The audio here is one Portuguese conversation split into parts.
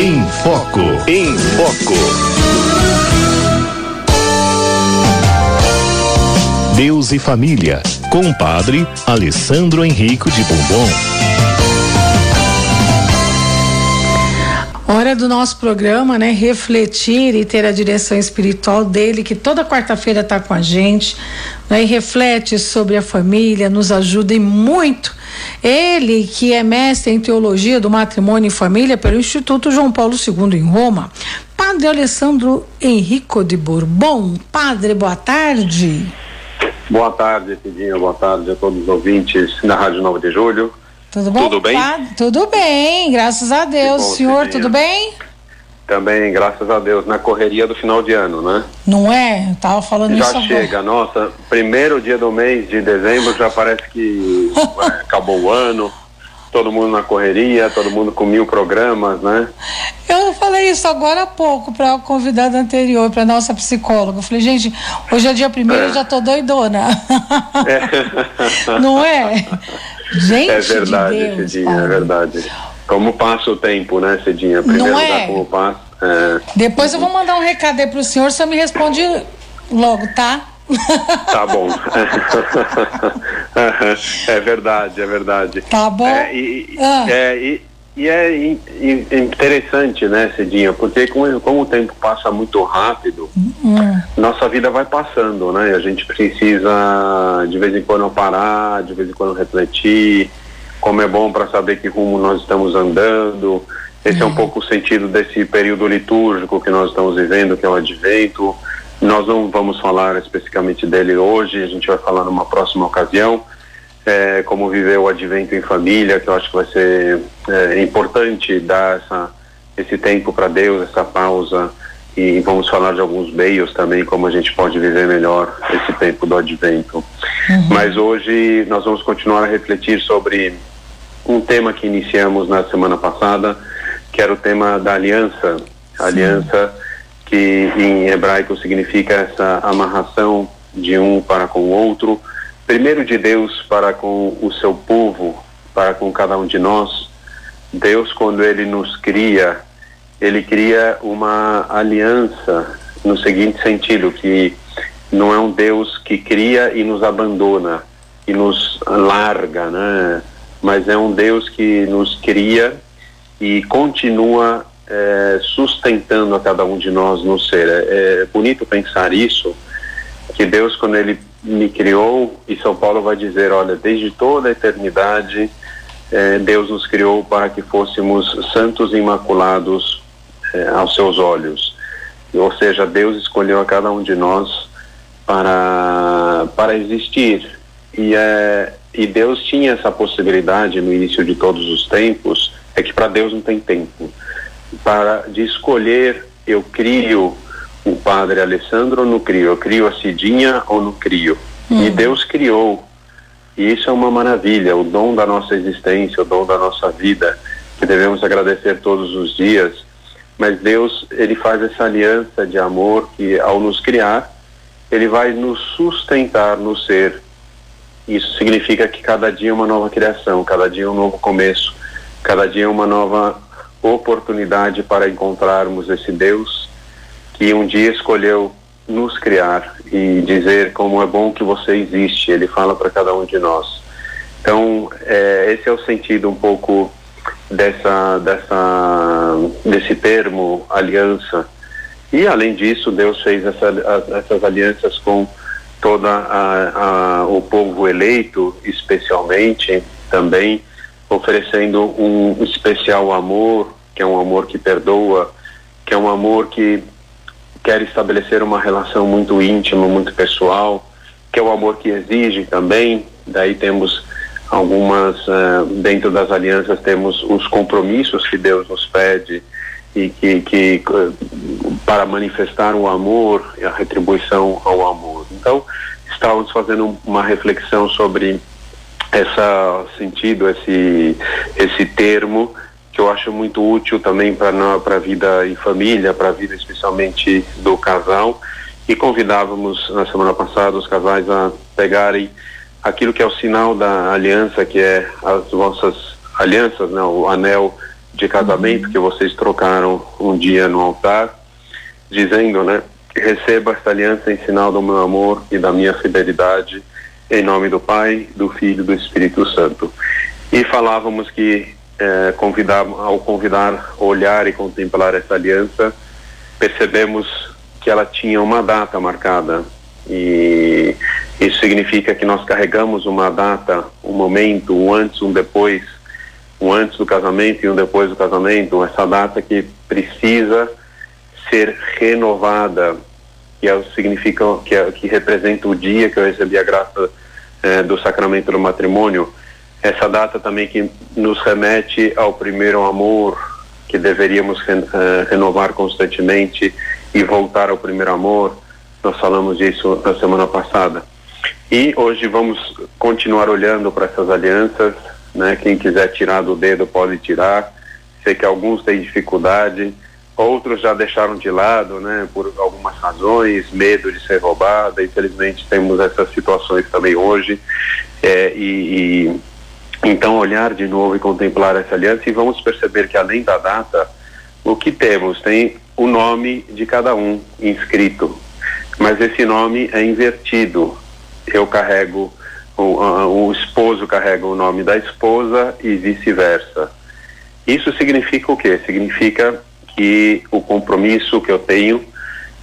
Em Foco. Em Foco. Deus e Família, com o padre Alessandro Henrico de Bombom. Hora do nosso programa, né? Refletir e ter a direção espiritual dele, que toda quarta-feira está com a gente, né? E reflete sobre a família, nos ajuda e muito. Ele, que é mestre em teologia do matrimônio e família pelo Instituto João Paulo II em Roma. Padre Alessandro Henrico de Bourbon. Padre, boa tarde. Boa tarde, Cidinha. Boa tarde a todos os ouvintes da Rádio 9 de Julho. Tudo bom? Tudo bem? Padre? Tudo bem, graças a Deus. bom, Senhor, tudo bem? Também, graças a Deus, na correria do final de ano, né? Não é? Eu tava falando isso Já agora. chega, nossa, primeiro dia do mês de dezembro já parece que é, acabou o ano, todo mundo na correria, todo mundo com mil programas, né? Eu falei isso agora há pouco para a convidada anterior, para nossa psicóloga. Eu falei, gente, hoje é dia primeiro, eu já tô doidona. Não é? Gente é verdade, de Deus, Cidinha, é verdade. Como passa o tempo, né, Cidinha? Primeiro Não é? como passa. É, Depois eu vou mandar um recado aí pro senhor, você me responde logo, tá? tá bom. é verdade, é verdade. Tá bom? É, e, Ah. é, e, e é in- in- interessante, né, Cidinha? Porque como, como o tempo passa muito rápido, Hum. nossa vida vai passando, né? A gente precisa de vez em quando parar, de vez em quando refletir, como é bom para saber que rumo nós estamos andando. Esse é um pouco o sentido desse período litúrgico que nós estamos vivendo, que é o Advento. Nós não vamos falar especificamente dele hoje, a gente vai falar numa próxima ocasião. É, como viver o advento em família, que eu acho que vai ser é, importante dar essa, esse tempo para Deus, essa pausa, e vamos falar de alguns meios também, como a gente pode viver melhor esse tempo do advento. Mas hoje nós vamos continuar a refletir sobre um tema que iniciamos na semana passada, que era o tema da aliança. Aliança que em hebraico significa essa amarração de um para com o outro, primeiro de Deus para com o seu povo, para com cada um de nós. Deus, quando ele nos cria, ele cria uma aliança no seguinte sentido, que não é um Deus que cria e nos abandona, e nos larga, né? Mas é um Deus que nos cria e continua eh, sustentando a cada um de nós no ser. É, é bonito pensar isso, que Deus, quando Ele me criou, e São Paulo vai dizer, olha, desde toda a eternidade, eh, Deus nos criou para que fôssemos santos e imaculados eh, aos seus olhos. Ou seja, Deus escolheu a cada um de nós para, para existir. E, é, e Deus tinha essa possibilidade no início de todos os tempos, é que para Deus não tem tempo, para de escolher, eu crio o padre Alessandro não crio, eu crio a Cidinha ou não crio. E Deus criou. E isso é uma maravilha, o dom da nossa existência, o dom da nossa vida, que devemos agradecer todos os dias. Mas Deus, ele faz essa aliança de amor que ao nos criar, ele vai nos sustentar no ser. Isso significa que cada dia é uma nova criação, cada dia é um novo começo, cada dia é uma nova oportunidade para encontrarmos esse Deus que um dia escolheu nos criar e dizer como é bom que você existe. Ele fala para cada um de nós. Então, é, esse é o sentido um pouco dessa, dessa, desse termo aliança. E além disso, Deus fez essa, as- essas alianças com toda a, a, o povo eleito, especialmente também oferecendo um especial amor, que é um amor que perdoa, que é um amor que quer estabelecer uma relação muito íntima, muito pessoal, que é o amor que exige também. Daí temos algumas, eh, dentro das alianças, temos os compromissos que Deus nos pede e que, que eh, para manifestar o amor e a retribuição ao amor. Então, estávamos fazendo uma reflexão sobre esse sentido, esse, esse termo que eu acho muito útil também para a vida em família, para a vida especialmente do casal. E convidávamos na semana passada os casais a pegarem aquilo que é o sinal da aliança, que é as vossas alianças, né, o anel de casamento uhum. que vocês trocaram um dia no altar, dizendo, né? Receba esta aliança em sinal do meu amor e da minha fidelidade, em nome do Pai, do Filho e do Espírito Santo. E falávamos que eh, convidar, ao convidar, olhar e contemplar essa aliança, percebemos que ela tinha uma data marcada e isso significa que nós carregamos uma data, um momento, um antes, um depois, um antes do casamento e um depois do casamento, essa data que precisa ser renovada, que é, significa que, é, que representa o dia que eu recebi a graça é, do sacramento do matrimônio. Essa data também que nos remete ao primeiro amor, que deveríamos re, uh, renovar constantemente e voltar ao primeiro amor. Nós falamos disso na semana passada. E hoje vamos continuar olhando para essas alianças, né? Quem quiser tirar do dedo pode tirar. Sei que alguns têm dificuldade, outros já deixaram de lado, né? Por algumas razões, medo de ser roubada. Infelizmente temos essas situações também hoje. É, e, e então olhar de novo e contemplar essa aliança e vamos perceber que além da data, o que temos tem o nome de cada um inscrito, mas esse nome é invertido. Eu carrego o, o esposo carrega o nome da esposa e vice-versa. Isso significa o quê? Significa que o compromisso que eu tenho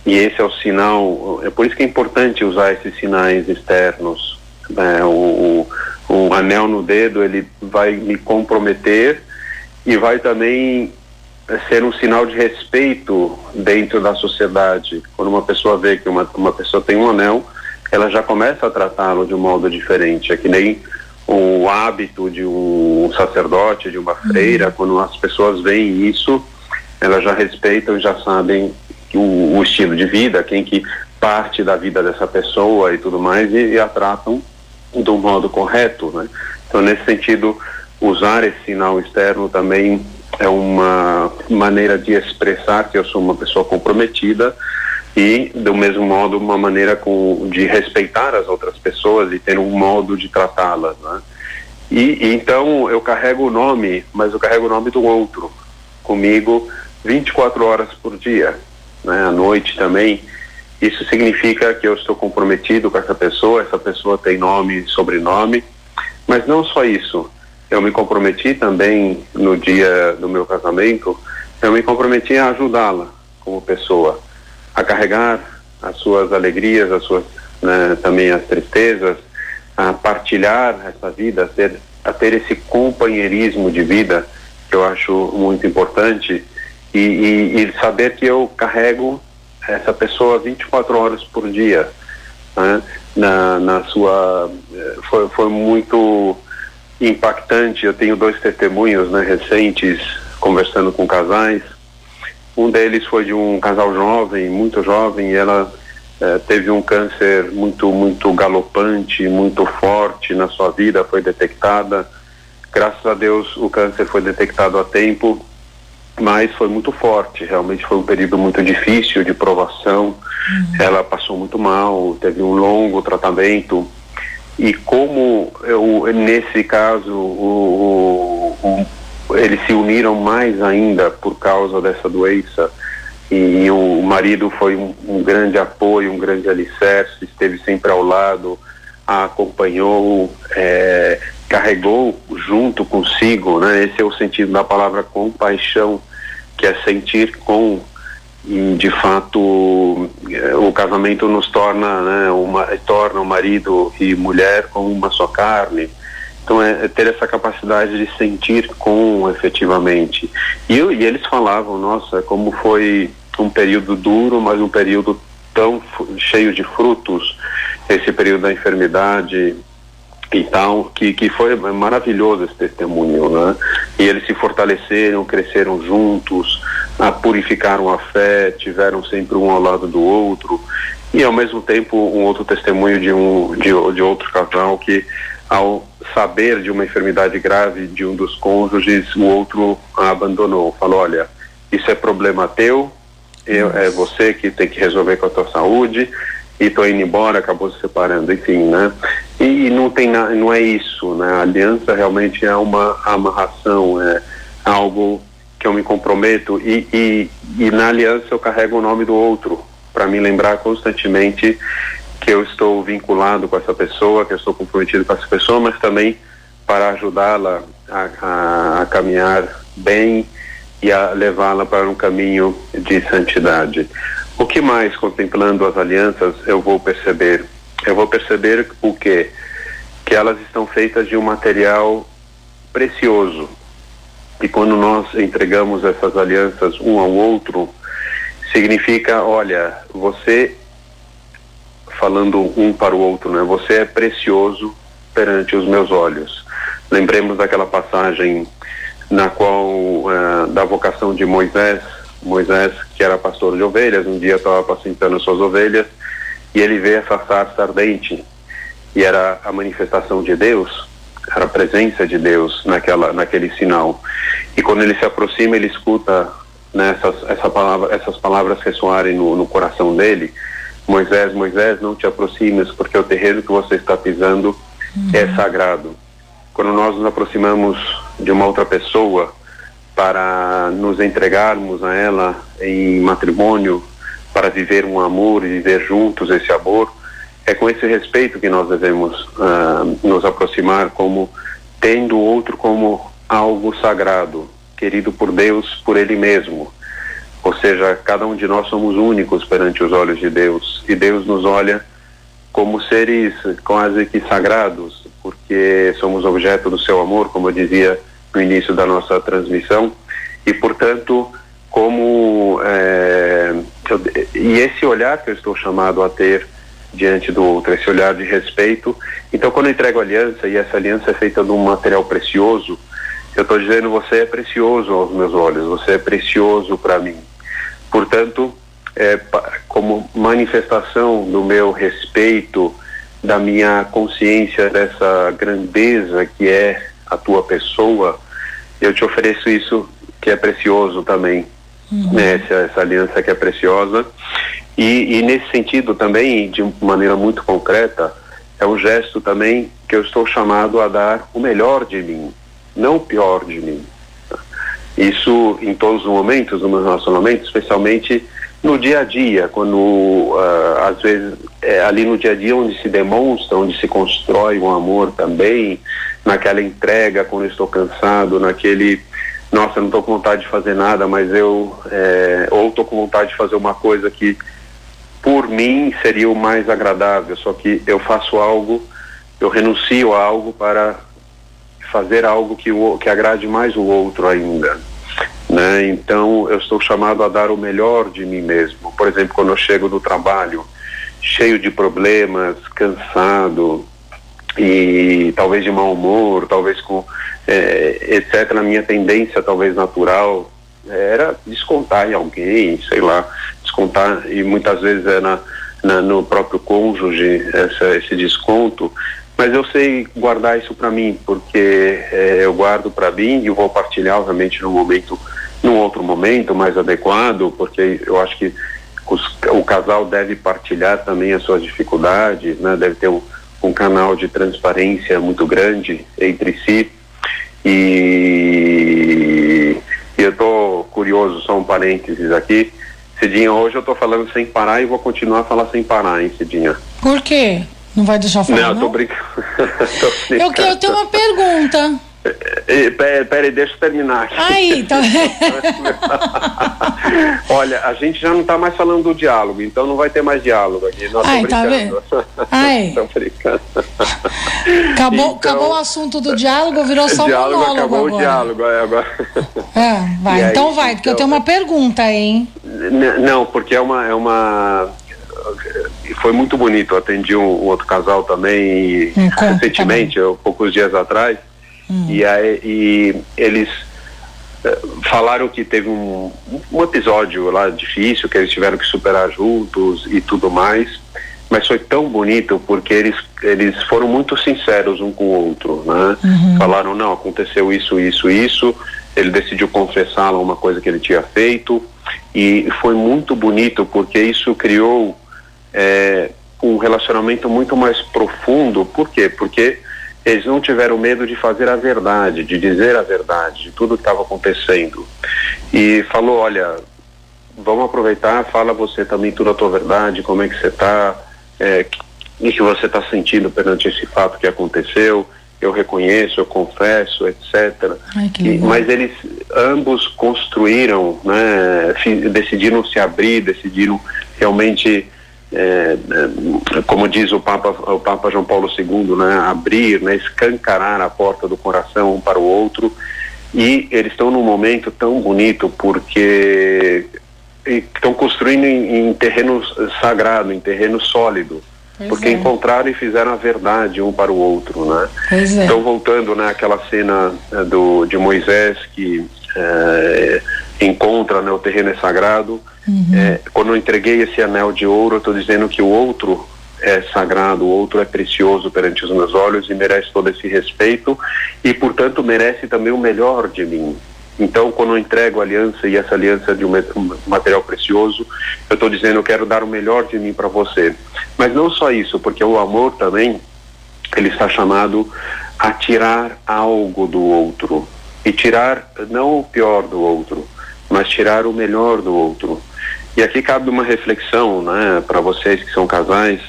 e esse é o sinal. É por isso que é importante usar esses sinais externos. Né? O, o, o anel no dedo ele vai me comprometer e vai também ser um sinal de respeito dentro da sociedade. Quando uma pessoa vê que uma, uma pessoa tem um anel, ela já começa a tratá-lo de um modo diferente. É que nem o hábito de um sacerdote, de uma freira, uhum. quando as pessoas veem isso, elas já respeitam e já sabem o, o, estilo de vida, quem que parte da vida dessa pessoa e tudo mais, e, e a tratam do modo correto, né? Então, nesse sentido, usar esse sinal externo também é uma maneira de expressar que eu sou uma pessoa comprometida e do mesmo modo uma maneira com, de respeitar as outras pessoas e ter um modo de tratá-las, né? E, então eu carrego o nome, mas eu carrego o nome do outro comigo 24 horas por dia, né? À noite também. Isso significa que eu estou comprometido com essa pessoa, essa pessoa tem nome e sobrenome, mas não só isso. Eu me comprometi também no dia do meu casamento, eu me comprometi a ajudá-la como pessoa a carregar as suas alegrias, as suas né, também as tristezas, a partilhar essa vida, a ter, a ter esse companheirismo de vida que eu acho muito importante e, e, e saber que eu carrego essa pessoa 24 horas por dia né, na, na sua eh, foi, foi muito impactante. Eu tenho dois testemunhos né, recentes conversando com casais. Um deles foi de um casal jovem, muito jovem, e ela eh, teve um câncer muito, muito galopante, muito forte na sua vida, foi detectada. Graças a Deus o câncer foi detectado a tempo, mas foi muito forte. Realmente foi um período muito difícil de provação. Uhum. Ela passou muito mal, teve um longo tratamento. E como eu, nesse caso o, o, eles se uniram mais ainda por causa dessa doença e, e o marido foi um, um, grande apoio, um grande alicerce, esteve sempre ao lado, a acompanhou, é, carregou junto consigo, né? Esse é o sentido da palavra compaixão, que é sentir com e de fato é, o casamento nos torna, né, uma, torna o marido e mulher como uma só carne então é, é, ter essa capacidade de sentir com efetivamente. E, e eles falavam, nossa, como foi um período duro, mas um período tão cheio de frutos, esse período da enfermidade e tal, que, que foi maravilhoso esse testemunho, né? E eles se fortaleceram, cresceram juntos, a, purificaram a fé, tiveram sempre um ao lado do outro, e ao mesmo tempo um outro testemunho de um de, de outro casal que ao saber de uma enfermidade grave de um dos cônjuges, o outro a abandonou. Falou: olha, isso é problema teu, eu, é você que tem que resolver com a tua saúde, e tô indo embora, acabou se separando, enfim, né? E, não tem não é isso, né? A aliança realmente é uma amarração, é algo que eu me comprometo e, e, e na aliança eu carrego o nome do outro para me lembrar constantemente que eu estou vinculado com essa pessoa, que eu estou comprometido com essa pessoa, mas também para ajudá-la a, a, a, caminhar bem e a levá-la para um caminho de santidade. O que mais, contemplando as alianças, eu vou perceber? Eu vou perceber o quê? Que elas estão feitas de um material precioso. E quando nós entregamos essas alianças um ao outro, significa, olha, você falando um para o outro, né? Você é precioso perante os meus olhos. Lembremos daquela passagem na qual uh, da vocação de Moisés, Moisés que era pastor de ovelhas, um dia estava apacentando suas ovelhas e ele vê essa sarça ardente e era a manifestação de Deus, era a presença de Deus naquela naquele sinal. E quando ele se aproxima, ele escuta né, essas, essa palavra, essas palavras ressoarem no, no coração dele. Moisés, Moisés, não te aproximes, porque o terreno que você está pisando uhum. é sagrado. Quando nós nos aproximamos de uma outra pessoa para nos entregarmos a ela em matrimônio, para viver um amor e viver juntos esse amor, é com esse respeito que nós devemos uh, nos aproximar, como tendo o outro como algo sagrado, querido por Deus, por Ele mesmo. Ou seja, cada um de nós somos únicos perante os olhos de Deus e Deus nos olha como seres quase que sagrados, porque somos objeto do seu amor, como eu dizia no início da nossa transmissão, e portanto, como é, eu, e esse olhar que eu estou chamado a ter diante do outro, esse olhar de respeito. Então, quando eu entrego aliança e essa aliança é feita de um material precioso, eu estou dizendo você é precioso aos meus olhos, você é precioso para mim. Portanto, é, como manifestação do meu respeito, da minha consciência dessa grandeza que é a tua pessoa, eu te ofereço isso que é precioso também, uhum. né? essa, essa, aliança que é preciosa. E, e nesse sentido também, de maneira muito concreta, é um gesto também que eu estou chamado a dar o melhor de mim, não o pior de mim. Isso em todos os momentos do meu relacionamento, especialmente no dia a dia, quando uh, às vezes é ali no dia a dia onde se demonstra, onde se constrói um amor também, naquela entrega quando estou cansado, naquele nossa, não estou com vontade de fazer nada, mas eu é, ou estou com vontade de fazer uma coisa que por mim seria o mais agradável, só que eu faço algo, eu renuncio a algo para fazer algo que, o, que agrade mais o outro ainda. Né? Então eu estou chamado a dar o melhor de mim mesmo. Por exemplo, quando eu chego do trabalho cheio de problemas, cansado e talvez de mau humor, talvez com é, etc. Na minha tendência talvez natural era descontar em alguém, sei lá, descontar e muitas vezes é na, na no próprio cônjuge essa, esse desconto mas eu sei guardar isso para mim, porque é, eu guardo para mim e vou partilhar, obviamente, no momento, num outro momento mais adequado, porque eu acho que os, o casal deve partilhar também as suas dificuldades, né? Deve ter um, um canal de transparência muito grande entre si. E, e eu estou curioso, só um parênteses aqui. Cidinha, hoje eu estou falando sem parar e vou continuar a falar sem parar, hein, Cidinha? Por quê? Não vai deixar falar? Não, não? tô brincando. tô brincando. Eu, eu tenho uma pergunta. Peraí, pera, deixa eu terminar aqui. Aí, tá. Olha, a gente já não está mais falando do diálogo, então não vai ter mais diálogo aqui. Nós Ai, tá vendo? Ai. brincando. Acabou, então, acabou o assunto do diálogo, virou só diálogo, monólogo acabou agora. o diálogo, é, agora. É, vai, aí, então vai, porque então, eu tenho uma pergunta, hein? Não, porque é uma, é uma foi muito bonito. Eu atendi um, um outro casal também hum, recentemente, tá poucos dias atrás, hum. e, aí, e eles uh, falaram que teve um, um episódio lá difícil que eles tiveram que superar juntos e tudo mais. Mas foi tão bonito porque eles, eles foram muito sinceros um com o outro, né? Uhum. Falaram, não, aconteceu isso, isso, isso. Ele decidiu confessar uma coisa que ele tinha feito e foi muito bonito porque isso criou é, um relacionamento muito mais profundo. Por quê? Porque eles não tiveram medo de fazer a verdade, de dizer a verdade, de tudo que estava acontecendo. E falou, olha, vamos aproveitar, fala você também tudo a tua verdade, como é que você está, é, o que você está sentindo perante esse fato que aconteceu, eu reconheço, eu confesso, etc. Ai, e, mas eles ambos construíram, né, decidiram se abrir, decidiram realmente é, é, como diz o Papa, o Papa João Paulo II, né, abrir, né, escancarar a porta do coração um para o outro. E eles estão num momento tão bonito porque estão construindo em, em, terreno sagrado, em terreno sólido. Pois porque é. encontraram e fizeram a verdade um para o outro, né? Pois é. Então voltando, né, aquela cena é, do de Moisés que é, encontra, né, o terreno é sagrado, Uhum. É, quando eu entreguei esse anel de ouro, eu estou dizendo que o outro é sagrado, o outro é precioso perante os meus olhos e merece todo esse respeito e, portanto, merece também o melhor de mim. Então, quando eu entrego a aliança e essa aliança é de um material precioso, eu estou dizendo eu quero dar o melhor de mim para você. Mas não só isso, porque o amor também ele está chamado a tirar algo do outro e tirar não o pior do outro, mas tirar o melhor do outro. E aqui cabe uma reflexão, né, para vocês que são casais.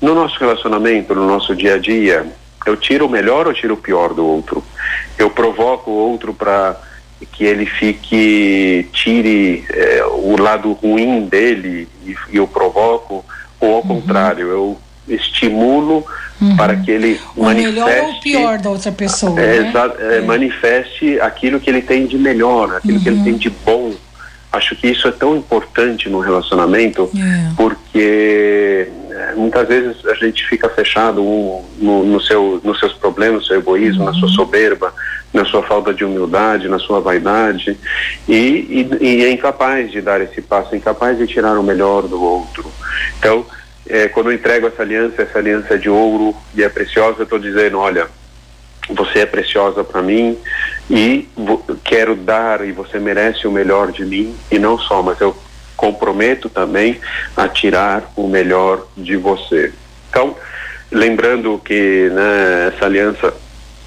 No nosso relacionamento, no nosso dia a dia, eu tiro o melhor ou tiro o pior do outro? Eu provoco o outro para que ele fique, tire é, o lado ruim dele e, e eu provoco, ou ao uhum. contrário, eu estimulo uhum. para que ele o manifeste. O melhor ou o pior da outra pessoa. É, né? é, é. Manifeste aquilo que ele tem de melhor, aquilo uhum. que ele uhum. tem de bom Acho que isso é tão importante no relacionamento, é. porque é, muitas vezes a gente fica fechado um, no, no, seu, nos seus problemas, no seu egoísmo, uhum. na sua uhum. soberba, na sua falta de humildade, na sua vaidade, e, e, e, é incapaz de dar esse passo, incapaz de tirar o melhor do outro. Então, é, quando eu entrego essa aliança, essa aliança é de ouro e é preciosa, eu estou dizendo, olha, você é preciosa para mim e quero dar e você merece o melhor de mim e não só, mas eu comprometo também a tirar o melhor de você. Então, lembrando que né, essa aliança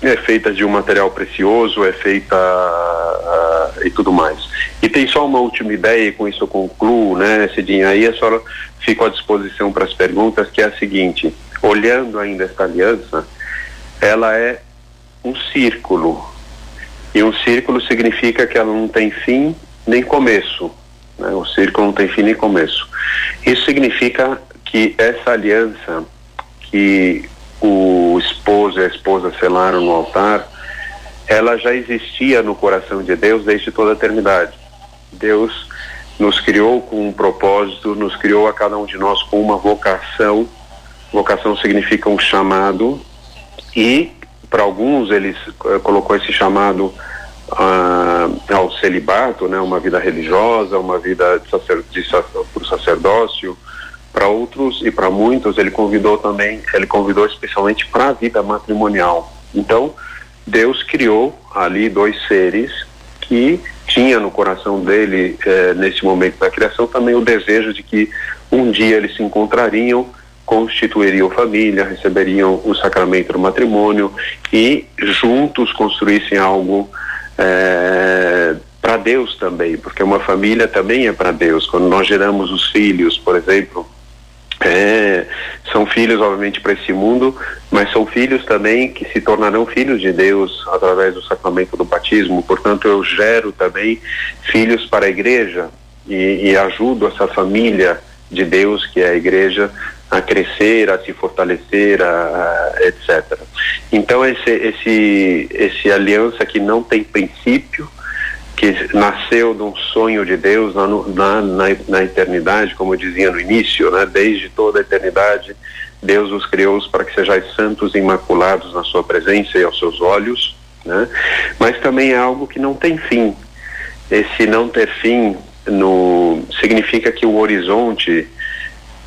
é feita de um material precioso, é feita uh, e tudo mais. E tem só uma última ideia, e com isso eu concluo, né, Cidinha? Aí a senhora fica à disposição para as perguntas, que é a seguinte: olhando ainda esta aliança, ela é um círculo. E um círculo significa que ela não tem fim nem começo. Né? O círculo não tem fim nem começo. Isso significa que essa aliança que o esposo e a esposa selaram no altar, ela já existia no coração de Deus desde toda a eternidade. Deus nos criou com um propósito, nos criou a cada um de nós com uma vocação. Vocação significa um chamado e para alguns eles uh, colocou esse chamado uh, ao celibato, né, uma vida religiosa, uma vida de, sacer, de sacerdócio. Para outros e para muitos ele convidou também, ele convidou especialmente para a vida matrimonial. Então Deus criou ali dois seres que tinha no coração dele eh, nesse momento da criação também o desejo de que um dia eles se encontrariam constituiriam família, receberiam o sacramento do matrimônio e juntos construíssem algo é, para Deus também, porque uma família também é para Deus. Quando nós geramos os filhos, por exemplo, é, são filhos, obviamente, para esse mundo, mas são filhos também que se tornarão filhos de Deus através do sacramento do batismo. Portanto, eu gero também filhos para a igreja e, e ajudo essa família de Deus, que é a igreja, a crescer, a se fortalecer, a, a, etc. Então esse esse esse aliança que não tem princípio, que nasceu de um sonho de Deus na, na, na, na eternidade, como eu dizia no início, né? Desde toda a eternidade, Deus os criou para que sejais santos e imaculados na sua presença e aos seus olhos, né? Mas também é algo que não tem fim. Esse não ter fim no significa que o horizonte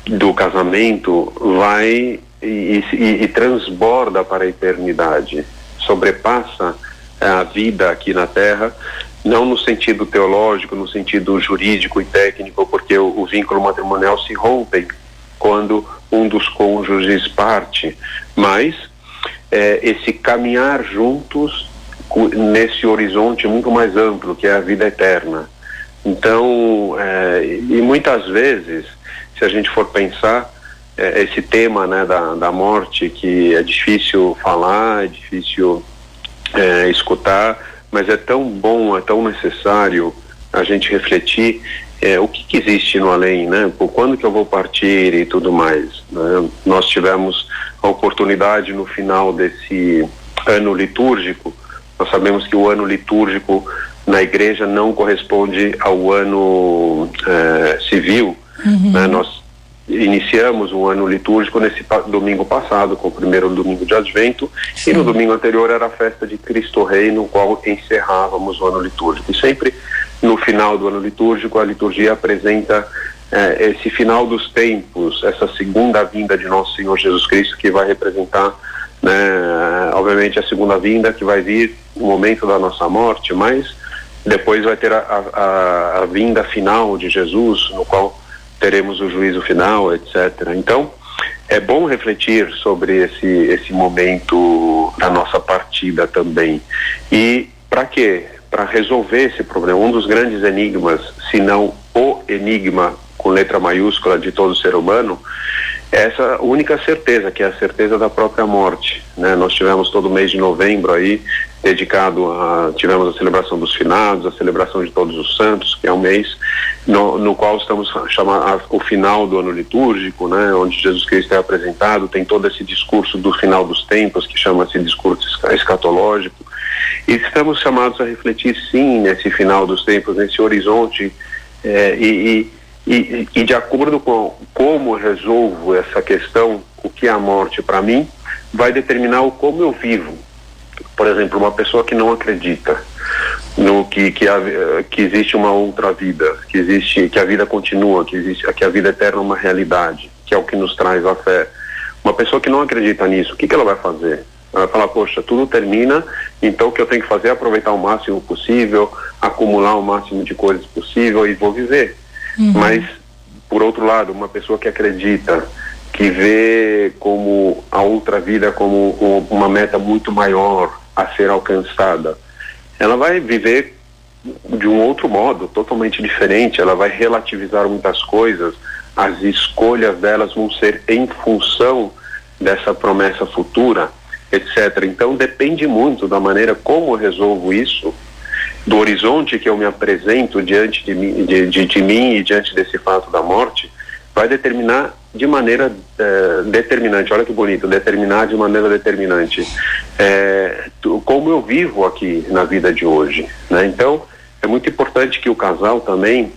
do casamento vai e, e, e, transborda para a eternidade, sobrepassa a vida aqui na Terra, não no sentido teológico, no sentido jurídico e técnico, porque o, o vínculo matrimonial se rompe quando um dos cônjuges parte, mas é, esse caminhar juntos nesse horizonte muito mais amplo que é a vida eterna. Então, é, e muitas vezes, se a gente for pensar, é, esse tema né, da, da morte que é difícil falar, é difícil é, escutar, mas é tão bom, é tão necessário a gente refletir é, o que, que, existe no além, né? Por quando que eu vou partir e tudo mais. Né? Nós tivemos a oportunidade no final desse ano litúrgico. Nós sabemos que o ano litúrgico na igreja não corresponde ao ano é, civil. Uhum. Né? Nós iniciamos o ano litúrgico nesse domingo passado, com o primeiro domingo de Advento, Sim. e no domingo anterior era a festa de Cristo Rei, no qual encerrávamos o ano litúrgico. E sempre no final do ano litúrgico, a liturgia apresenta eh, esse final dos tempos, essa segunda vinda de nosso Senhor Jesus Cristo, que vai representar, né, obviamente, a segunda vinda, que vai vir no momento da nossa morte, mas depois vai ter a, a, a vinda final de Jesus, no qual teremos o juízo final, etc. Então, é bom refletir sobre esse, esse momento da nossa partida também. E para quê? Para resolver esse problema. Um dos grandes enigmas, se não o enigma com letra maiúscula de todo ser humano, essa única certeza, que é a certeza da própria morte. Né? Nós tivemos todo o mês de novembro aí dedicado a tivemos a celebração dos finados, a celebração de todos os santos, que é um mês no, no qual estamos chamando o final do ano litúrgico, né, onde Jesus Cristo é apresentado, tem todo esse discurso do final dos tempos que chama-se discurso escatológico. E estamos chamados a refletir sim nesse final dos tempos, nesse horizonte eh, e, e, e, de acordo com como resolvo essa questão, o que é a morte para mim, vai determinar o como eu vivo por exemplo, uma pessoa que não acredita no que que, que existe uma outra vida, que existe que a vida continua, que existe que a vida eterna é uma realidade, que é o que nos traz a fé. Uma pessoa que não acredita nisso, o que, que ela vai fazer? Ela vai falar, poxa, tudo termina, então o que eu tenho que fazer é aproveitar o máximo possível, acumular o máximo de coisas possível e vou viver. Uhum. Mas, por outro lado, uma pessoa que acredita, que vê como a outra vida como uma meta muito maior a ser alcançada, ela vai viver de um outro modo, totalmente diferente, ela vai relativizar muitas coisas, as escolhas delas vão ser em função dessa promessa futura, etc. Então depende muito da maneira como eu resolvo isso, do horizonte que eu me apresento diante de mim, de, de, de mim e diante desse fato da morte, vai determinar de maneira é, determinante, olha que bonito, determinar de maneira determinante é, como eu vivo aqui na vida de hoje. Né? Então, é muito importante que o casal também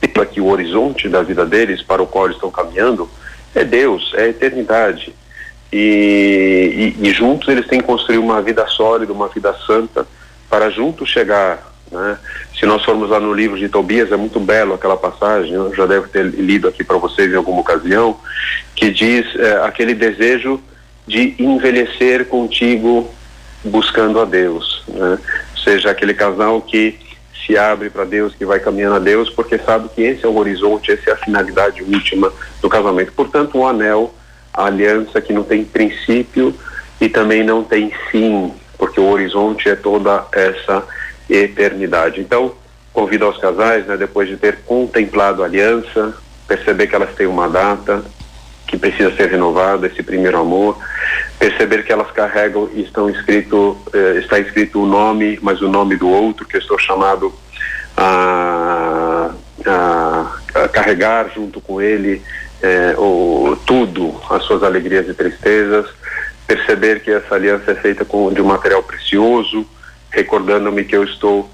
tenha que o horizonte da vida deles para o qual eles estão caminhando é Deus, é a eternidade. E, e, e juntos eles têm que construir uma vida sólida, uma vida santa, para juntos chegar né? Se nós formos lá no livro de Tobias, é muito belo aquela passagem, eu já devo ter lido aqui para vocês em alguma ocasião, que diz é, aquele desejo de envelhecer contigo buscando a Deus. Né? Ou seja, aquele casal que se abre para Deus, que vai caminhando a Deus, porque sabe que esse é o horizonte, essa é a finalidade última do casamento. Portanto, o um anel, a aliança que não tem princípio e também não tem fim, porque o horizonte é toda essa eternidade. Então, convido aos casais, né, depois de ter contemplado a aliança, perceber que elas têm uma data que precisa ser renovada, esse primeiro amor, perceber que elas carregam e estão escrito, eh, está escrito o nome, mas o nome do outro, que eu estou chamado a, a, a carregar junto com ele eh, o, tudo, as suas alegrias e tristezas, perceber que essa aliança é feita com, de um material precioso, recordando-me que eu estou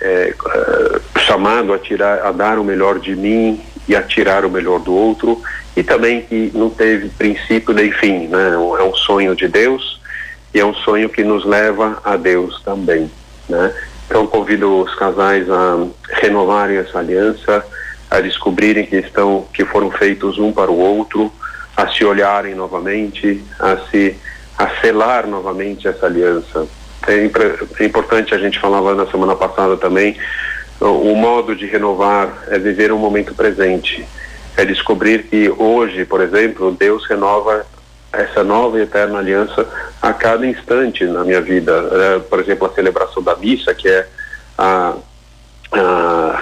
é, é, chamado a tirar, a dar o melhor de mim e a tirar o melhor do outro, e também que não teve princípio nem fim, né? É um sonho de Deus e é um sonho que nos leva a Deus também, né? Então convido os casais a renovarem essa aliança, a descobrirem que estão, que foram feitos um para o outro, a se olharem novamente, a se a selar novamente essa aliança é, é importante, a gente falava na semana passada também, o modo de renovar é viver um momento presente. É descobrir que hoje, por exemplo, Deus renova essa nova e eterna aliança a cada instante na minha vida. É, por exemplo, a celebração da missa, que é a,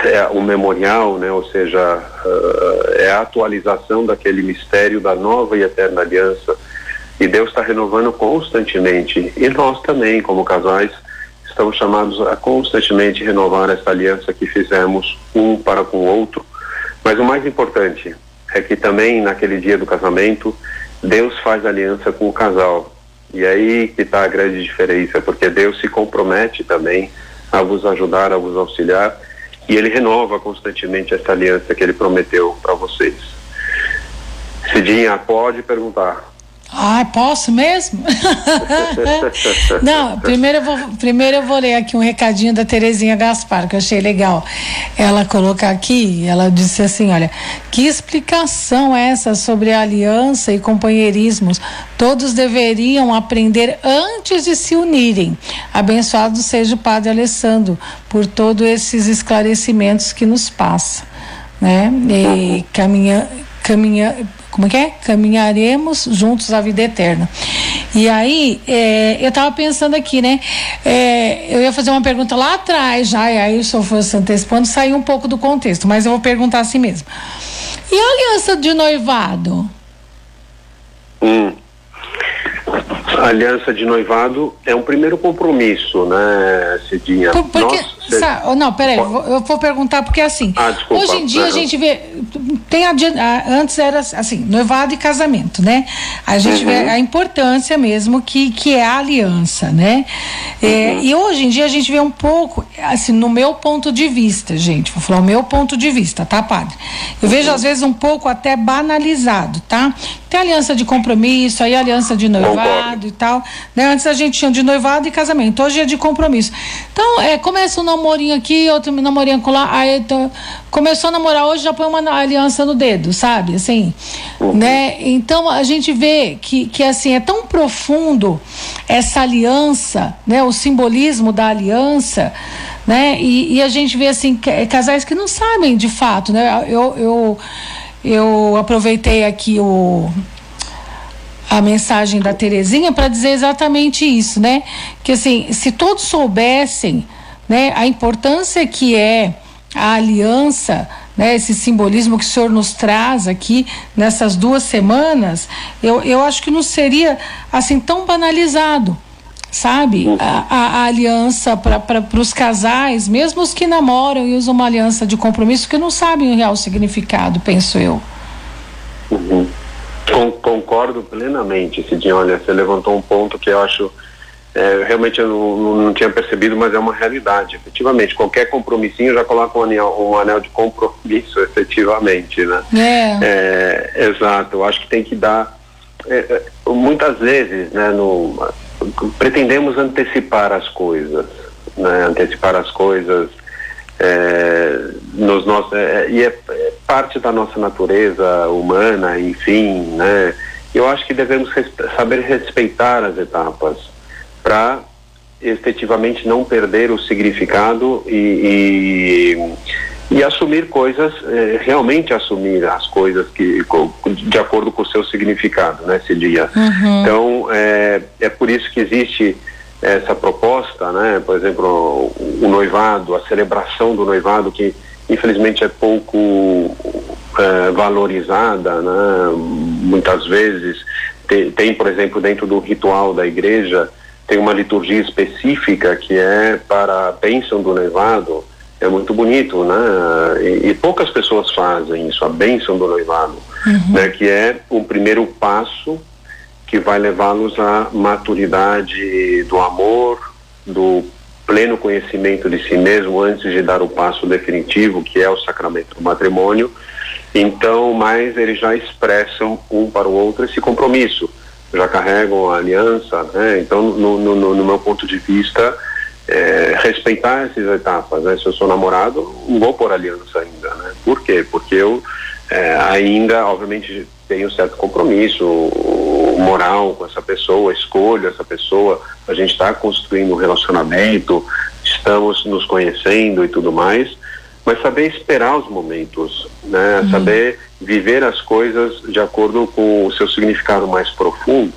é o memorial, né? ou seja, é a atualização daquele mistério da nova e eterna aliança. E Deus está renovando constantemente. E nós também, como casais, estamos chamados a constantemente renovar essa aliança que fizemos um para com o outro. Mas o mais importante é que também naquele dia do casamento, Deus faz aliança com o casal. E aí que está a grande diferença, porque Deus se compromete também a vos ajudar, a vos auxiliar, e Ele renova constantemente essa aliança que Ele prometeu para vocês. Cidinha, pode perguntar. Ah, posso mesmo? Não, primeiro eu, vou, primeiro eu vou ler aqui um recadinho da Terezinha Gaspar, que eu achei legal. Ela colocar aqui, ela disse assim: olha, que explicação é essa sobre aliança e companheirismos? Todos deveriam aprender antes de se unirem. Abençoado seja o Padre Alessandro por todos esses esclarecimentos que nos passa. Né? E caminha, caminha, como é que é? Caminharemos juntos a vida eterna. E aí, é, eu estava pensando aqui, né? É, eu ia fazer uma pergunta lá atrás já, e aí o senhor fosse antecipando, saiu um pouco do contexto, mas eu vou perguntar assim mesmo. E a aliança de noivado? Hum. A aliança de noivado é um primeiro compromisso, né, Cidinha? Por, porque, Nós Sa não, peraí, eu vou perguntar porque assim, ah, desculpa, hoje em dia a gente vê, tem a, antes era assim, noivado e casamento, né? A gente uhum. vê a importância mesmo que, que é a aliança, né? É, uhum. e hoje em dia a gente vê um pouco, assim, no meu ponto de vista, gente, vou falar o meu ponto de vista, tá, padre? Eu vejo uhum. às vezes um pouco até banalizado, tá? Tem aliança de compromisso, aí aliança de noivado e tal. Né? Antes a gente tinha de noivado e casamento, hoje é de compromisso. Então, é, começa o namorinho aqui, outro namorinho lá, aí tô, começou a namorar hoje, já põe uma aliança no dedo, sabe? Assim, uhum. né? Então a gente vê que, que assim, é tão profundo essa aliança, né? O simbolismo da aliança, né? E, e a gente vê assim, casais que não sabem de fato, né? Eu, eu, eu aproveitei aqui o a mensagem da Terezinha para dizer exatamente isso, né? Que assim, se todos soubessem né, a importância que é a aliança, né, esse simbolismo que o senhor nos traz aqui nessas duas semanas, eu, eu acho que não seria assim tão banalizado, sabe? A, a, a aliança para os casais, mesmo os que namoram e usam uma aliança de compromisso, que não sabem o real significado, penso eu. Uhum. Concordo plenamente, Cidinha. Olha, você levantou um ponto que eu acho é, realmente eu não, não, tinha percebido, mas é uma realidade. Efetivamente, qualquer compromissinho já coloca um anel, um anel de compromisso, efetivamente, né? É. é exato. Eu acho que tem que dar. É, é, muitas vezes, né, no, pretendemos antecipar as coisas, né? Antecipar as coisas. É, nos nossos, é, e é, é, parte da nossa natureza humana, enfim, né? Eu acho que devemos saber respeitar as etapas para efetivamente não perder o significado e, e, e assumir coisas, eh, realmente assumir as coisas que de acordo com o seu significado, né, Cidinha? Uhum. Então, é, é por isso que existe essa proposta, né, por exemplo, o noivado, a celebração do noivado, que infelizmente é pouco é, valorizada, né, muitas vezes, tem, tem, por exemplo, dentro do ritual da igreja, tem uma liturgia específica que é para a bênção do noivado, é muito bonito, né? E, e, poucas pessoas fazem isso, a bênção do noivado, uhum. né? Que é um primeiro passo que vai levá-los à maturidade do amor, do pleno conhecimento de si mesmo antes de dar o passo definitivo, que é o sacramento do matrimônio. Então, mas eles já expressam um para o outro esse compromisso já carregam a aliança, né? Então, no, no, no meu ponto de vista, é, respeitar essas etapas, né? Se eu sou namorado, não vou por aliança ainda, né? Por quê? Porque eu é, ainda, obviamente, tenho certo compromisso moral com essa pessoa, escolho essa pessoa, a gente está construindo um relacionamento, estamos nos conhecendo e tudo mais, mas saber esperar os momentos, né? Uhum. Saber viver as coisas de acordo com o seu significado mais profundo,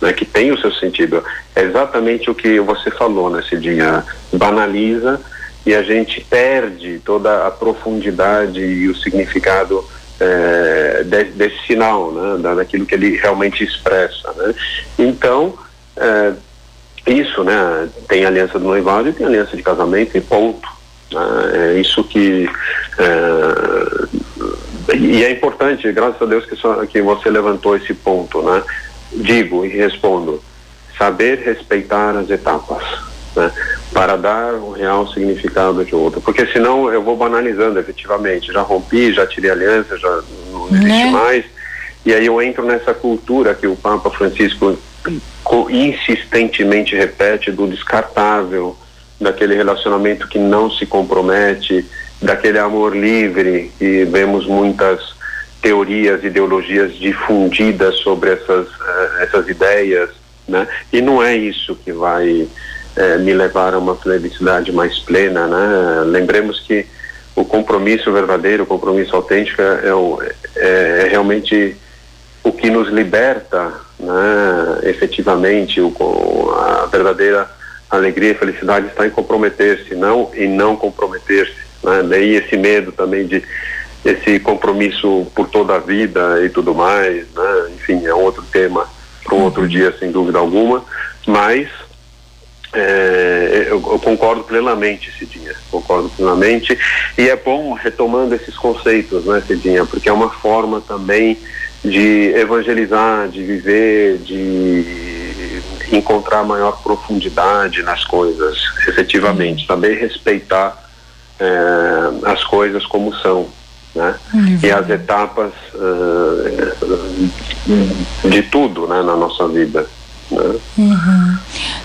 né? Que tem o seu sentido. É exatamente o que você falou, né, Cidinha? Banaliza e a gente perde toda a profundidade e o significado é, de, desse sinal, né? daquilo que ele realmente expressa. Né? Então, é, isso, né? Tem aliança do noivado e tem aliança de casamento e ponto. Né? É isso que. É, e é importante, graças a Deus que, só, que você levantou esse ponto, né? Digo e respondo: saber respeitar as etapas. Né, para dar o real significado de outra. Porque senão eu vou banalizando efetivamente. Já rompi, já tirei aliança, já não existe né? mais. E aí eu entro nessa cultura que o Papa Francisco insistentemente repete do descartável, daquele relacionamento que não se compromete, daquele amor livre e vemos muitas teorias, ideologias difundidas sobre essas, uh, essas ideias, né? E não é isso que vai uh, me levar a uma felicidade mais plena, né? Lembremos que o compromisso verdadeiro, o compromisso autêntico é, o, é, é realmente o que nos liberta, né, efetivamente, o, a verdadeira alegria e felicidade está em comprometer-se, não em não comprometer-se. Né? Daí esse medo também de esse compromisso por toda a vida e tudo mais, né? enfim, é outro tema para um outro dia, sem dúvida alguma, mas é, eu, eu, concordo plenamente, Cidinha, concordo plenamente, e é bom retomando esses conceitos, né, Cidinha, porque é uma forma também de evangelizar, de viver, de encontrar maior profundidade nas coisas, efetivamente, uhum. saber respeitar é, as coisas como são, né? Uhum. E as etapas uh, de tudo, né, na nossa vida. Né? Uhum.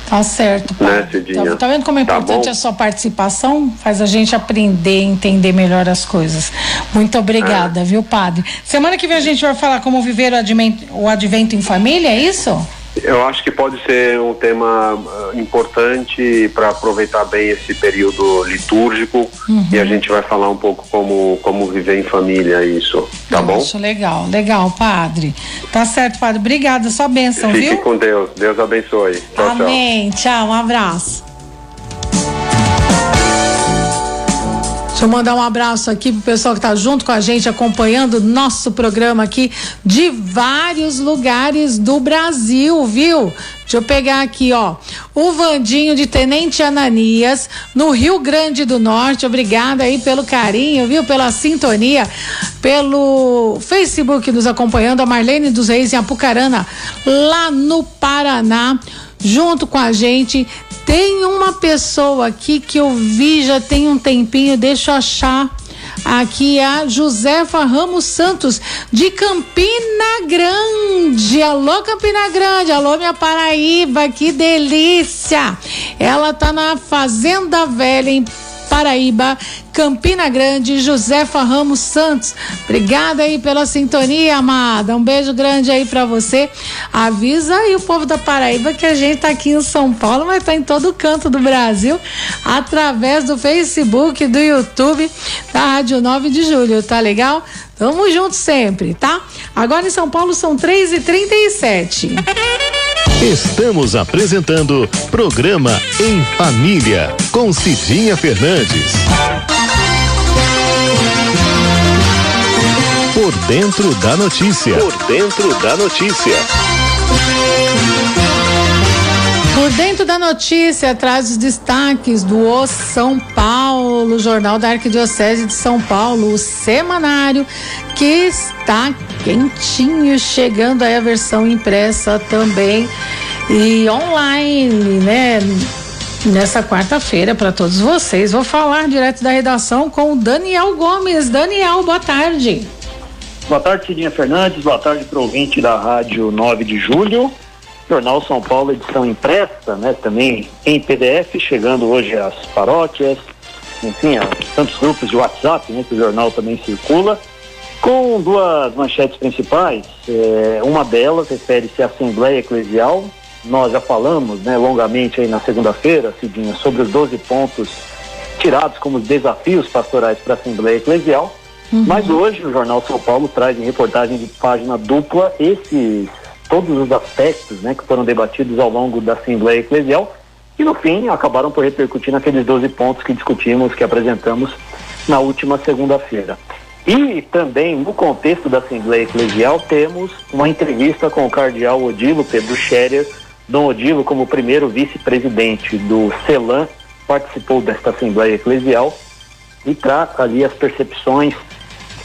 Tá certo, Né, tá, tá, vendo como é tá importante tá a sua participação? Faz a gente aprender, entender melhor as coisas. Muito obrigada, é. viu, padre? Semana que vem a gente vai falar como viver o advento, o advento em família, é isso? Eu acho que pode ser um tema uh, importante para aproveitar bem esse período litúrgico uhum. e a gente vai falar um pouco como, como viver em família isso, tá Eu bom? Acho legal, legal, padre. Tá certo, padre. Obrigada, sua bênção, Fique viu? com Deus. Deus abençoe. Tchau, Amém. tchau, tchau um abraço. Deixa eu mandar um abraço aqui pro pessoal que está junto com a gente, acompanhando nosso programa aqui de vários lugares do Brasil, viu? Deixa eu pegar aqui, ó. O Vandinho de Tenente Ananias, no Rio Grande do Norte. Obrigada aí pelo carinho, viu? Pela sintonia, pelo Facebook nos acompanhando. A Marlene dos Reis em Apucarana, lá no Paraná junto com a gente. Tem uma pessoa aqui que eu vi já tem um tempinho, deixa eu achar. Aqui é a Josefa Ramos Santos, de Campina Grande. Alô, Campina Grande. Alô, minha Paraíba, que delícia. Ela tá na Fazenda Velha, em Paraíba, Campina Grande, Josefa Ramos Santos. Obrigada aí pela sintonia, amada. Um beijo grande aí para você. Avisa aí o povo da Paraíba que a gente tá aqui em São Paulo, mas tá em todo canto do Brasil, através do Facebook, do YouTube, da Rádio 9 de Julho, tá legal? Tamo junto sempre, tá? Agora em São Paulo são 3 e 37 Estamos apresentando Programa Em Família com Cidinha Fernandes. Por dentro da notícia. Por dentro da notícia. Por dentro da notícia, traz os destaques do O São Paulo, Jornal da Arquidiocese de São Paulo, o semanário que está quentinho, chegando aí a versão impressa também e online, né? Nessa quarta-feira para todos vocês. Vou falar direto da redação com o Daniel Gomes. Daniel, boa tarde. Boa tarde, Cidinha Fernandes. Boa tarde para o ouvinte da Rádio 9 de Julho. Jornal São Paulo, edição impressa, né? Também em PDF, chegando hoje às paróquias, enfim, a tantos grupos de WhatsApp, né? Que o jornal também circula com duas manchetes principais. É, uma delas refere-se à Assembleia Eclesial. Nós já falamos né, longamente aí na segunda-feira, Cidinha, sobre os 12 pontos tirados como desafios pastorais para a Assembleia Eclesial. Uhum. Mas hoje o Jornal São Paulo traz em reportagem de página dupla esses todos os aspectos né, que foram debatidos ao longo da Assembleia Eclesial e no fim acabaram por repercutir naqueles 12 pontos que discutimos, que apresentamos na última segunda-feira. E também, no contexto da Assembleia Eclesial, temos uma entrevista com o cardeal Odilo Pedro Scherer. Dom Odilo, como primeiro vice-presidente do CELAM, participou desta Assembleia Eclesial e trata ali as percepções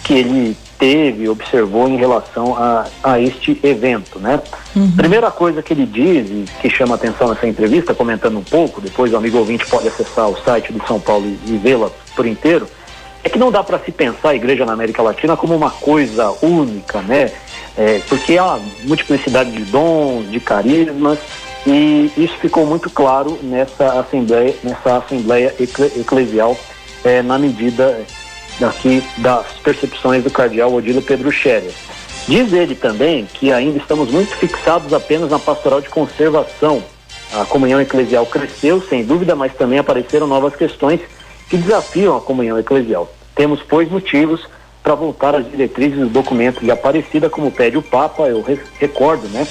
que ele teve, observou em relação a, a este evento, né? Uhum. Primeira coisa que ele diz e que chama atenção nessa entrevista, comentando um pouco, depois o amigo ouvinte pode acessar o site do São Paulo e, e vê-la por inteiro, é que não dá para se pensar a igreja na América Latina como uma coisa única, né? É, porque há multiplicidade de dons, de carismas, e isso ficou muito claro nessa assembleia, nessa assembleia eclesial, é, na medida daqui das percepções do cardeal Odilo Pedro Scherer. Diz ele também que ainda estamos muito fixados apenas na pastoral de conservação. A comunhão eclesial cresceu, sem dúvida, mas também apareceram novas questões que desafiam a comunhão eclesial. Temos, pois, motivos para voltar às diretrizes do documento de Aparecida, como pede o Papa. Eu re recordo, né,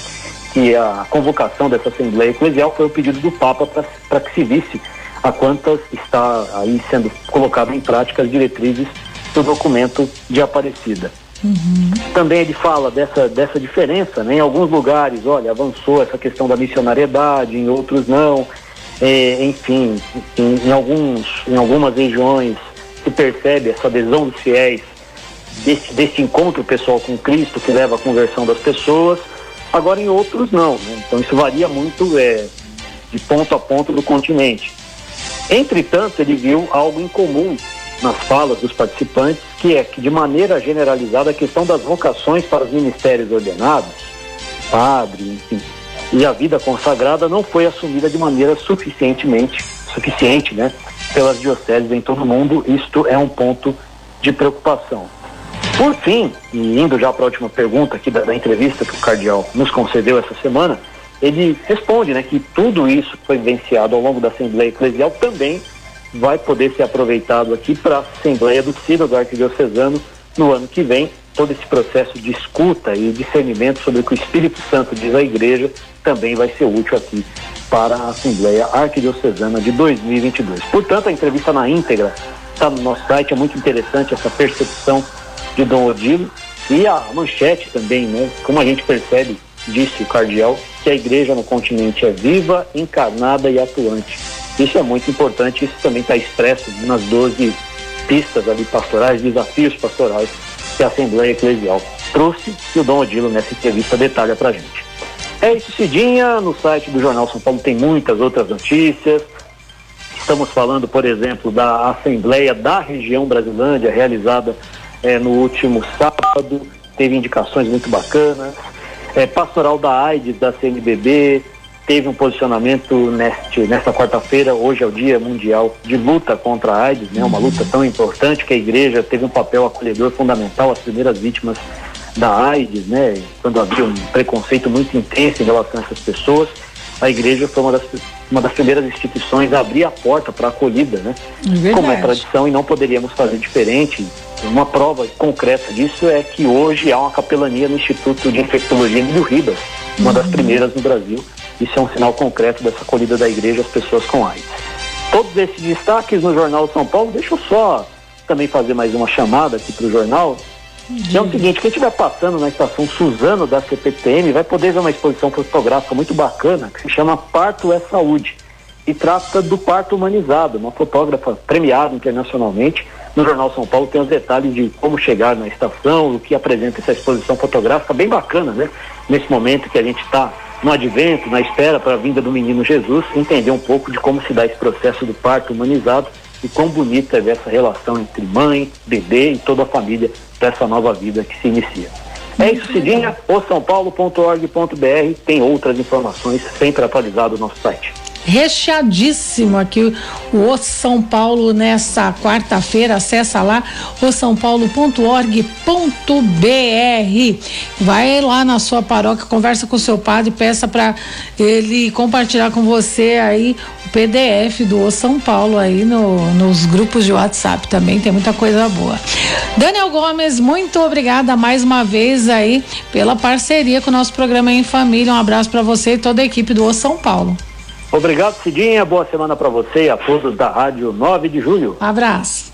que a convocação dessa Assembleia Eclesial foi o pedido do Papa para que se visse a quantas está aí sendo colocado em prática as diretrizes do documento de Aparecida. Uhum. Também ele fala dessa, dessa diferença, né? Em alguns lugares, olha, avançou essa questão da missionariedade, em outros não. É, enfim, em, em, alguns, em algumas regiões se percebe essa adesão dos fiéis desse, desse encontro pessoal com Cristo que leva à conversão das pessoas, agora em outros não. Né? Então isso varia muito é, de ponto a ponto do continente. Entretanto, ele viu algo em comum nas falas dos participantes, que é que, de maneira generalizada, a questão das vocações para os ministérios ordenados, padre, enfim, e a vida consagrada não foi assumida de maneira suficientemente suficiente, né, pelas dioceses em todo o mundo. Isto é um ponto de preocupação. Por fim, e indo já para a última pergunta aqui da, da, entrevista que o cardeal nos concedeu essa semana, ele responde, né, que tudo isso que foi vivenciado ao longo da Assembleia Eclesial também vai poder ser aproveitado aqui para a Assembleia do Sínodo Arquidiocesano no ano que vem. Todo esse processo de escuta e discernimento sobre o que o Espírito Santo diz à Igreja também vai ser útil aqui para a Assembleia Arquidiocesana de 2022. Portanto, a entrevista na íntegra está no nosso site, é muito interessante essa percepção de Dom Odilo e a manchete também, né? Como a gente percebe, disse o cardeal, que a igreja no continente é viva, encarnada e atuante. Isso é muito importante, isso também está expresso nas 12 pistas ali pastorais, desafios pastorais que a Assembleia Eclesial trouxe e o Dom Odilo nessa entrevista detalha para a gente. É isso, Cidinha. No site do Jornal São Paulo tem muitas outras notícias. Estamos falando, por exemplo, da Assembleia da região Brasilândia, realizada é, no último sábado. Teve indicações muito bacanas. É, pastoral da AIDS, da CNBB, teve um posicionamento neste, nesta quarta-feira, hoje é o Dia Mundial de Luta contra a AIDS, né? uma luta tão importante que a igreja teve um papel acolhedor fundamental, as primeiras vítimas da AIDS, né, quando havia um preconceito muito intenso em relação a essas pessoas, a igreja foi uma das, uma das primeiras instituições a abrir a porta para a acolhida, né? É como é tradição e não poderíamos fazer diferente. Uma prova concreta disso é que hoje há uma capelania no Instituto de Infectologia do Ribas, uma das primeiras no Brasil. Isso é um sinal concreto dessa acolhida da igreja às pessoas com AIDS. Todos esses destaques no Jornal São Paulo, deixa eu só também fazer mais uma chamada aqui para o jornal. É o seguinte, quem estiver passando na estação Suzano da CPTM vai poder ver uma exposição fotográfica muito bacana que se chama Parto é Saúde e trata do parto humanizado. Uma fotógrafa premiada internacionalmente. No Jornal São Paulo tem os detalhes de como chegar na estação, o que apresenta essa exposição fotográfica, bem bacana, né? Nesse momento que a gente está no advento, na espera para a vinda do menino Jesus, entender um pouco de como se dá esse processo do parto humanizado e quão bonita é essa relação entre mãe, bebê e toda a família dessa nova vida que se inicia. É isso, Cidinha. O sãopaulo.org.br tem outras informações sempre atualizado no nosso site. Recheadíssimo aqui o São Paulo nessa quarta-feira. Acessa lá o sãopaulo.org.br. Vai lá na sua paróquia, conversa com o seu padre, peça para ele compartilhar com você aí o PDF do o São Paulo aí no, nos grupos de WhatsApp também, tem muita coisa boa. Daniel Gomes, muito obrigada mais uma vez aí pela parceria com o nosso programa em família. Um abraço para você e toda a equipe do o São Paulo. Obrigado, Cidinha. Boa semana para você e a todos da Rádio 9 de Julho. abraço.